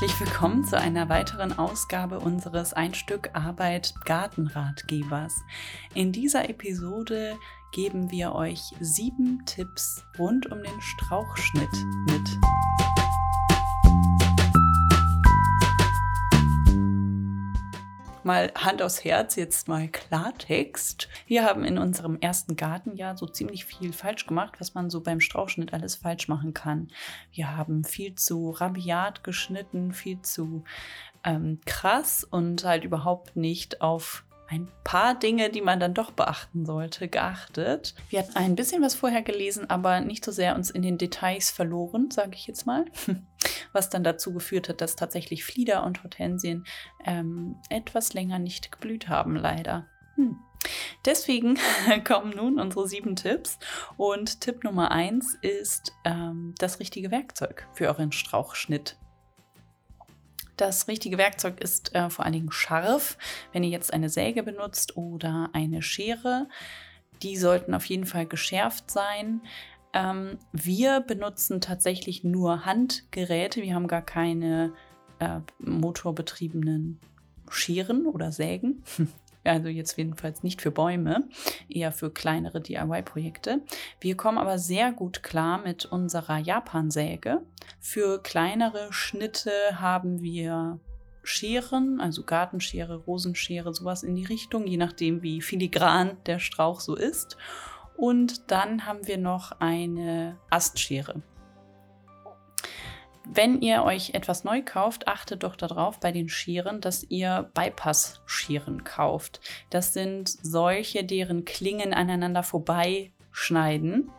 herzlich willkommen zu einer weiteren Ausgabe unseres Ein Stück Arbeit Gartenratgebers. In dieser Episode geben wir euch sieben Tipps rund um den Strauchschnitt mit. Mal Hand aufs Herz, jetzt mal Klartext. Wir haben in unserem ersten Gartenjahr so ziemlich viel falsch gemacht, was man so beim Strauchschnitt alles falsch machen kann. Wir haben viel zu rabiat geschnitten, viel zu ähm, krass und halt überhaupt nicht auf ein paar Dinge, die man dann doch beachten sollte, geachtet. Wir hatten ein bisschen was vorher gelesen, aber nicht so sehr uns in den Details verloren, sage ich jetzt mal. Was dann dazu geführt hat, dass tatsächlich Flieder und Hortensien ähm, etwas länger nicht geblüht haben, leider. Hm. Deswegen kommen nun unsere sieben Tipps. Und Tipp Nummer eins ist ähm, das richtige Werkzeug für euren Strauchschnitt. Das richtige Werkzeug ist äh, vor allen Dingen scharf. Wenn ihr jetzt eine Säge benutzt oder eine Schere, die sollten auf jeden Fall geschärft sein. Ähm, wir benutzen tatsächlich nur Handgeräte. Wir haben gar keine äh, motorbetriebenen Scheren oder Sägen. Also jetzt jedenfalls nicht für Bäume, eher für kleinere DIY-Projekte. Wir kommen aber sehr gut klar mit unserer Japansäge. Für kleinere Schnitte haben wir Scheren, also Gartenschere, Rosenschere, sowas in die Richtung, je nachdem, wie filigran der Strauch so ist. Und dann haben wir noch eine Astschere. Wenn ihr euch etwas neu kauft, achtet doch darauf bei den Scheren, dass ihr Bypass-Scheren kauft. Das sind solche, deren Klingen aneinander vorbeischneiden,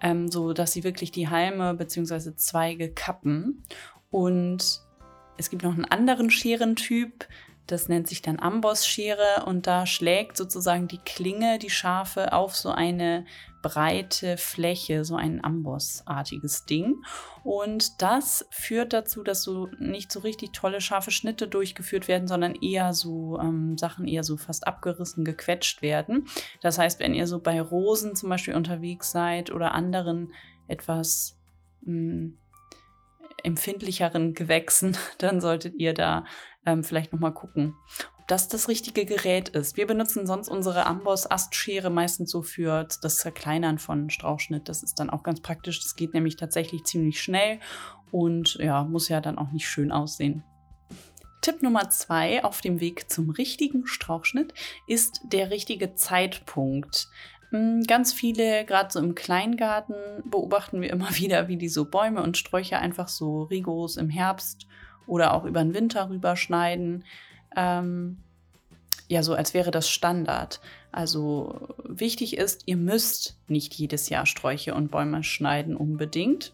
ähm, so dass sie wirklich die Halme bzw. Zweige kappen. Und es gibt noch einen anderen Scherentyp, das nennt sich dann Ambossschere und da schlägt sozusagen die Klinge, die scharfe, auf so eine breite Fläche, so ein Ambossartiges Ding. Und das führt dazu, dass so nicht so richtig tolle scharfe Schnitte durchgeführt werden, sondern eher so ähm, Sachen eher so fast abgerissen, gequetscht werden. Das heißt, wenn ihr so bei Rosen zum Beispiel unterwegs seid oder anderen etwas mh, hm, empfindlicheren Gewächsen, dann solltet ihr da ähm, vielleicht nochmal gucken, ob das das richtige Gerät ist. Wir benutzen sonst unsere Amboss-Astschere meistens so für das Zerkleinern von Strauchschnitt. Das ist dann auch ganz praktisch. Das geht nämlich tatsächlich ziemlich schnell und ja, muss ja dann auch nicht schön aussehen. Tipp Nummer zwei auf dem Weg zum richtigen Strauchschnitt ist der richtige Zeitpunkt. Hm, ganz viele, gerade so im Kleingarten, beobachten wir immer wieder, wie die so Bäume und Sträucher einfach so rigoros im Herbst oder auch über den Winter rüberschneiden. Ähm, ja, so als wäre das Standard. Also wichtig ist, ihr müsst nicht jedes Jahr Sträucher und Bäume schneiden unbedingt.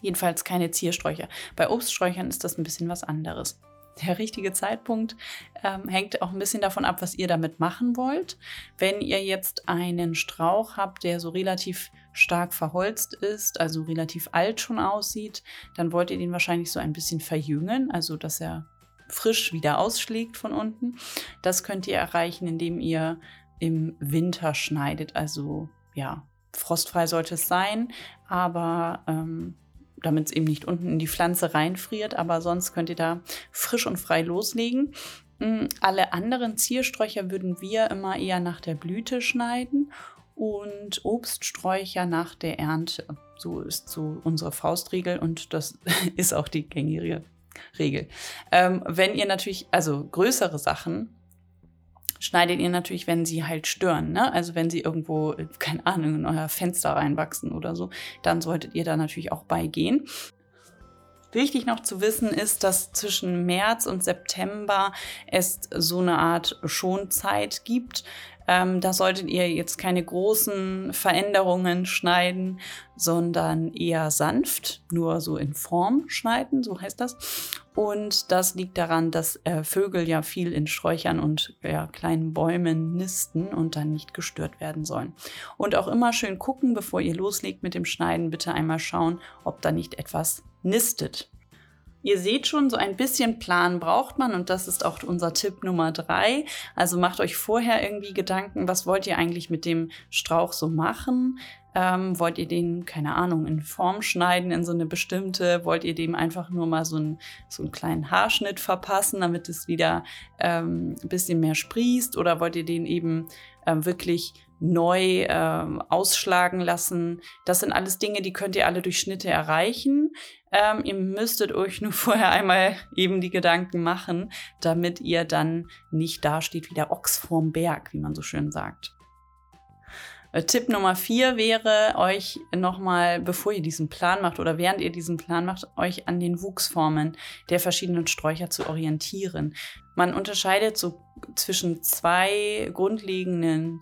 Jedenfalls keine Ziersträucher. Bei Obststräuchern ist das ein bisschen was anderes. Der richtige Zeitpunkt ähm, hängt auch ein bisschen davon ab, was ihr damit machen wollt. Wenn ihr jetzt einen Strauch habt, der so relativ stark verholzt ist, also relativ alt schon aussieht, dann wollt ihr den wahrscheinlich so ein bisschen verjüngen, also dass er frisch wieder ausschlägt von unten. Das könnt ihr erreichen, indem ihr im Winter schneidet. Also ja, frostfrei sollte es sein, aber ähm, damit es eben nicht unten in die Pflanze reinfriert, aber sonst könnt ihr da frisch und frei loslegen. Mm, alle anderen Ziersträucher würden wir immer eher nach der Blüte schneiden und Obststräucher nach der Ernte. So ist so unsere Faustregel und das ist auch die gängige Regel. Ähm, wenn ihr natürlich, also größere Sachen, schneidet ihr natürlich, wenn sie halt stören. Ne? Also wenn sie irgendwo, keine Ahnung, in euer Fenster reinwachsen oder so, dann solltet ihr da natürlich auch beigehen. Wichtig noch zu wissen ist, dass zwischen März und September es so eine Art Schonzeit gibt. Ähm, da solltet ihr jetzt keine großen Veränderungen schneiden, sondern eher sanft, nur so in Form schneiden, so heißt das. Und das liegt daran, dass äh, Vögel ja viel in Sträuchern und ja, kleinen Bäumen nisten und dann nicht gestört werden sollen. Und auch immer schön gucken, bevor ihr loslegt mit dem Schneiden, bitte einmal schauen, ob da nicht etwas nistet. Ihr seht schon, so ein bisschen Plan braucht man und das ist auch unser Tipp Nummer drei. Also macht euch vorher irgendwie Gedanken, was wollt ihr eigentlich mit dem Strauch so machen? Ähm, wollt ihr den, keine Ahnung, in Form schneiden, in so eine bestimmte? Wollt ihr dem einfach nur mal so, ein, so einen kleinen Haarschnitt verpassen, damit es wieder ähm, ein bisschen mehr sprießt? Oder wollt ihr den eben ähm, wirklich neu ähm, ausschlagen lassen. Das sind alles Dinge, die könnt ihr alle durch Schnitte erreichen. Ähm, ihr müsstet euch nur vorher einmal eben die Gedanken machen, damit ihr dann nicht dasteht wie der Ochs vorm Berg, wie man so schön sagt. Äh, Tipp Nummer vier wäre, euch nochmal, bevor ihr diesen Plan macht oder während ihr diesen Plan macht, euch an den Wuchsformen der verschiedenen Sträucher zu orientieren. Man unterscheidet so zwischen zwei grundlegenden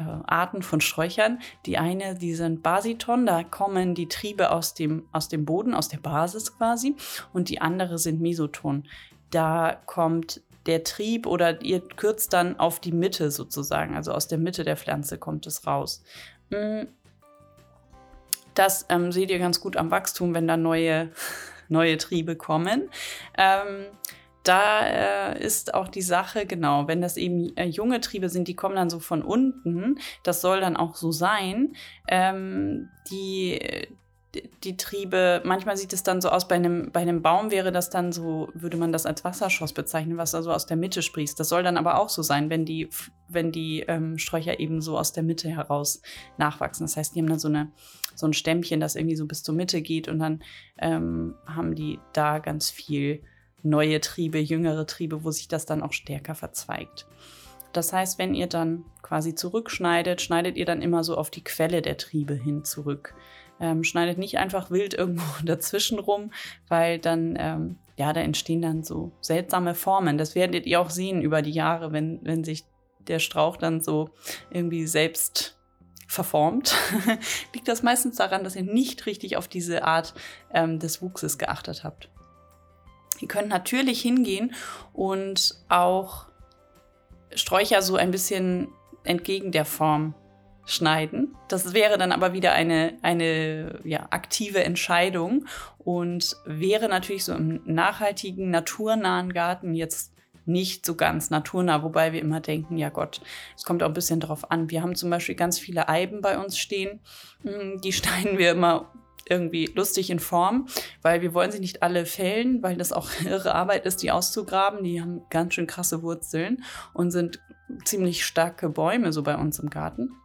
äh, Arten von Sträuchern. Die eine, die sind Basiton, da kommen die Triebe aus dem, aus dem Boden, aus der Basis quasi. Und die andere sind Mesoton. Da kommt der Trieb oder ihr kürzt dann auf die Mitte sozusagen, also aus der Mitte der Pflanze kommt es raus. Mm. Das ähm, seht ihr ganz gut am Wachstum, wenn da neue, neue Triebe kommen. Ähm, da äh, ist auch die Sache, genau, wenn das eben äh, junge Triebe sind, die kommen dann so von unten, das soll dann auch so sein. Ähm, die, die Triebe, manchmal sieht es dann so aus, bei einem, bei einem Baum wäre das dann so, würde man das als Wasserschoss bezeichnen, was da so aus der Mitte sprießt. Das soll dann aber auch so sein, wenn die, wenn die ähm, Sträucher eben so aus der Mitte heraus nachwachsen. Das heißt, die haben dann so, eine, so ein Stämmchen, das irgendwie so bis zur Mitte geht und dann ähm, haben die da ganz viel neue Triebe, jüngere Triebe, wo sich das dann auch stärker verzweigt. Das heißt, wenn ihr dann quasi zurückschneidet, schneidet ihr dann immer so auf die Quelle der Triebe hin zurück. Ähm, schneidet nicht einfach wild irgendwo dazwischen rum, weil dann, ähm, ja, da entstehen dann so seltsame Formen. Das werdet ihr auch sehen über die Jahre, wenn, wenn sich der Strauch dann so irgendwie selbst verformt, liegt das meistens daran, dass ihr nicht richtig auf diese Art ähm, des Wuchses geachtet habt. Ihr könnt natürlich hingehen und auch Sträucher so ein bisschen entgegen der Form schneiden. Das wäre dann aber wieder eine, eine ja, aktive Entscheidung und wäre natürlich so im nachhaltigen, naturnahen Garten jetzt nicht so ganz naturnah, wobei wir immer denken, ja Gott, es kommt auch ein bisschen drauf an. Wir haben zum Beispiel ganz viele Eiben bei uns stehen, hm, die schneiden wir immer irgendwie lustig in Form, weil wir wollen sie nicht alle fällen, weil das auch irre Arbeit ist, die auszugraben. Die haben ganz schön krasse Wurzeln und sind ziemlich starke Bäume so bei uns im Garten.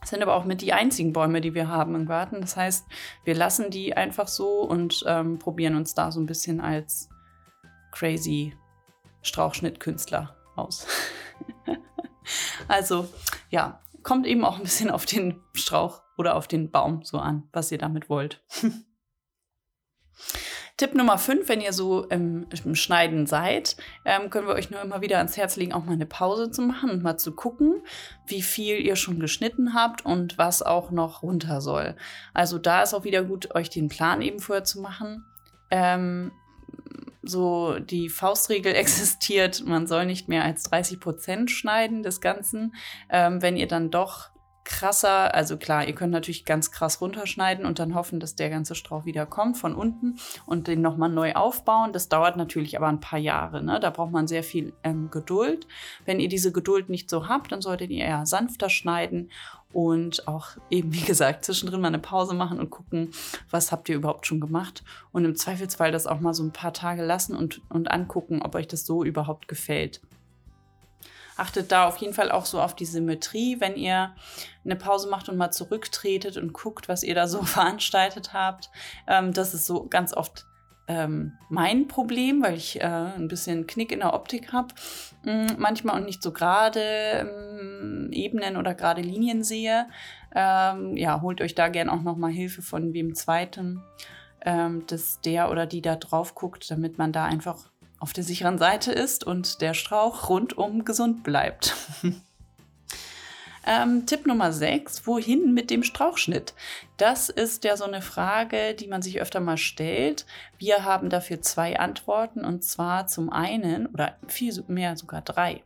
Das sind aber auch mit die einzigen Bäume, die wir haben im Garten. Das heißt, wir lassen die einfach so und ähm, probieren uns da so ein bisschen als crazy Strauchschnittkünstler aus. also ja, kommt eben auch ein bisschen auf den Strauch oder auf den Baum so an, was ihr damit wollt. Tipp Nummer 5, wenn ihr so im, im Schneiden seid, ähm, können wir euch nur immer wieder ans Herz legen, auch mal eine Pause zu machen und mal zu gucken, wie viel ihr schon geschnitten habt und was auch noch runter soll. Also da ist auch wieder gut, euch den Plan eben vorher zu machen. Ähm, so die Faustregel existiert, man soll nicht mehr als 30 Prozent schneiden des Ganzen. Ähm, wenn ihr dann doch krasser, also klar, ihr könnt natürlich ganz krass runterschneiden und dann hoffen, dass der ganze Strauch wieder kommt von unten und den nochmal neu aufbauen. Das dauert natürlich aber ein paar Jahre. Ne? Da braucht man sehr viel ähm, Geduld. Wenn ihr diese Geduld nicht so habt, dann solltet ihr eher sanfter schneiden und auch eben, wie gesagt, zwischendrin mal eine Pause machen und gucken, was habt ihr überhaupt schon gemacht und im Zweifelsfall das auch mal so ein paar Tage lassen und, und angucken, ob euch das so überhaupt gefällt. Achtet da auf jeden Fall auch so auf die Symmetrie, wenn ihr eine Pause macht und mal zurücktretet und guckt, was ihr da so veranstaltet habt. Ähm, das ist so ganz oft ähm, mein Problem, weil ich äh, ein bisschen Knick in der Optik habe, ähm, manchmal und nicht so gerade ähm, Ebenen oder gerade Linien sehe. Ähm, ja, holt euch da gern auch noch mal Hilfe von wem Zweiten, ähm, dass der oder die da drauf guckt, damit man da einfach auf der sicheren Seite ist und der Strauch rundum gesund bleibt. ähm, Tipp Nummer 6, wohin mit dem Strauchschnitt? Das ist ja so eine Frage, die man sich öfter mal stellt. Wir haben dafür zwei Antworten und zwar zum einen oder viel mehr sogar drei.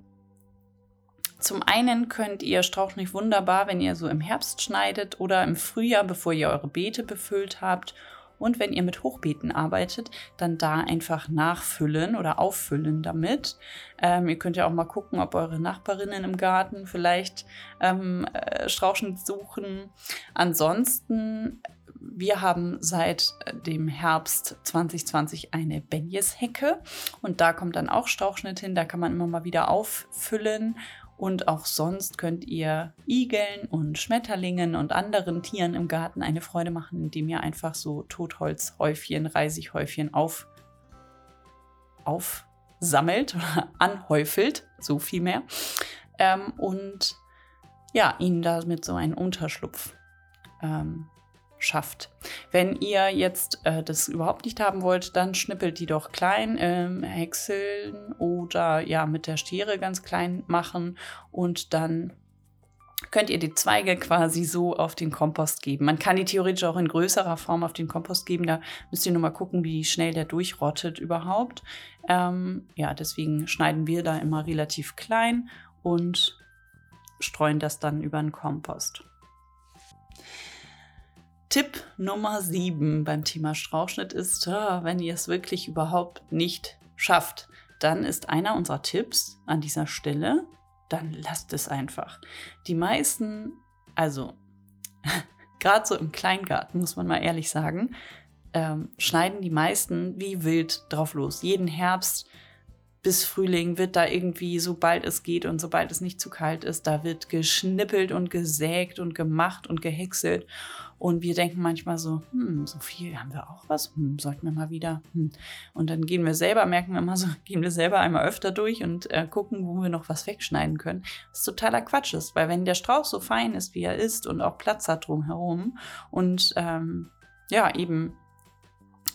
Zum einen könnt ihr Strauchschnitt wunderbar, wenn ihr so im Herbst schneidet oder im Frühjahr, bevor ihr eure Beete befüllt habt Und wenn ihr mit Hochbeeten arbeitet, dann da einfach nachfüllen oder auffüllen damit. Ähm, ihr könnt ja auch mal gucken, ob eure Nachbarinnen im Garten vielleicht ähm, äh, Strauchschnitt suchen. Ansonsten wir haben seit dem Herbst 2020 eine Benjes-Hecke und da kommt dann auch Strauchschnitt hin. Da kann man immer mal wieder auffüllen und auch sonst könnt ihr Igeln und Schmetterlingen und anderen Tieren im Garten eine Freude machen, indem ihr einfach so Totholzhäufchen, Reisighäufchen auf, aufsammelt oder anhäufelt, so viel mehr. Ähm, und ja, ihnen damit so einen Unterschlupf ähm, schafft. Wenn ihr jetzt äh, das überhaupt nicht haben wollt, dann schnippelt die doch klein, ähm, häckseln oder ja mit der Stiere ganz klein machen und dann könnt ihr die Zweige quasi so auf den Kompost geben. Man kann die theoretisch auch in größerer Form auf den Kompost geben. Da müsst ihr nur mal gucken, wie schnell der durchrottet überhaupt. Ähm, ja, deswegen schneiden wir da immer relativ klein und streuen das dann über den Kompost. Tipp Nummer 7 beim Thema Strauchschnitt ist, wenn ihr es wirklich überhaupt nicht schafft, dann ist einer unserer Tipps an dieser Stelle, dann lasst es einfach. Die meisten, also gerade so im Kleingarten, muss man mal ehrlich sagen, ähm, schneiden die meisten wie wild drauf los. Jeden Herbst bis Frühling wird da irgendwie, sobald es geht und sobald es nicht zu kalt ist, da wird geschnippelt und gesägt und gemacht und gehäckselt. Und wir denken manchmal so, hm, so viel haben wir auch was, hm, sollten wir mal wieder. Hm. Und dann gehen wir selber, merken wir immer so, gehen wir selber einmal öfter durch und äh, gucken, wo wir noch was wegschneiden können. Was totaler Quatsch ist, weil wenn der Strauch so fein ist, wie er ist und auch Platz hat drumherum und ähm, ja, eben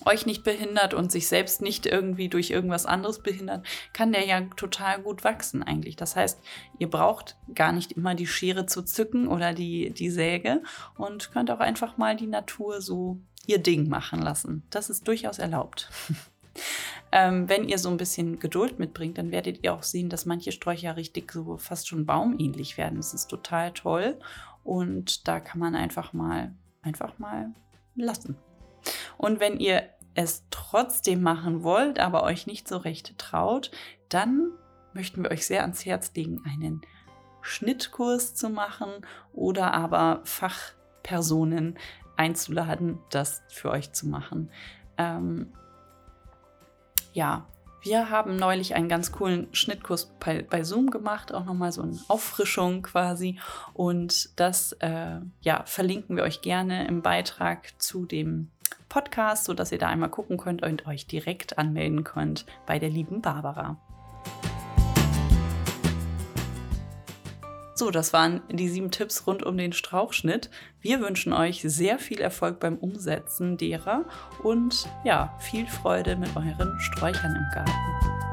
euch nicht behindert und sich selbst nicht irgendwie durch irgendwas anderes behindert, kann der ja total gut wachsen eigentlich. Das heißt, ihr braucht gar nicht immer die Schere zu zücken oder die, die Säge und könnt auch einfach mal die Natur so ihr Ding machen lassen. Das ist durchaus erlaubt. ähm, wenn ihr so ein bisschen Geduld mitbringt, dann werdet ihr auch sehen, dass manche Sträucher richtig so fast schon baumähnlich werden. Das ist total toll und da kann man einfach mal, einfach mal lassen. Und wenn ihr es trotzdem machen wollt, aber euch nicht so recht traut, dann möchten wir euch sehr ans Herz legen, einen Schnittkurs zu machen oder aber Fachpersonen einzuladen, das für euch zu machen. Ähm, ja, wir haben neulich einen ganz coolen Schnittkurs bei, bei Zoom gemacht, auch nochmal so eine Auffrischung quasi. Und das äh, ja, verlinken wir euch gerne im Beitrag zu dem Podcast, sodass ihr da einmal gucken könnt und euch direkt anmelden könnt bei der lieben Barbara. So, das waren die sieben Tipps rund um den Strauchschnitt. Wir wünschen euch sehr viel Erfolg beim Umsetzen derer und ja, viel Freude mit euren Sträuchern im Garten.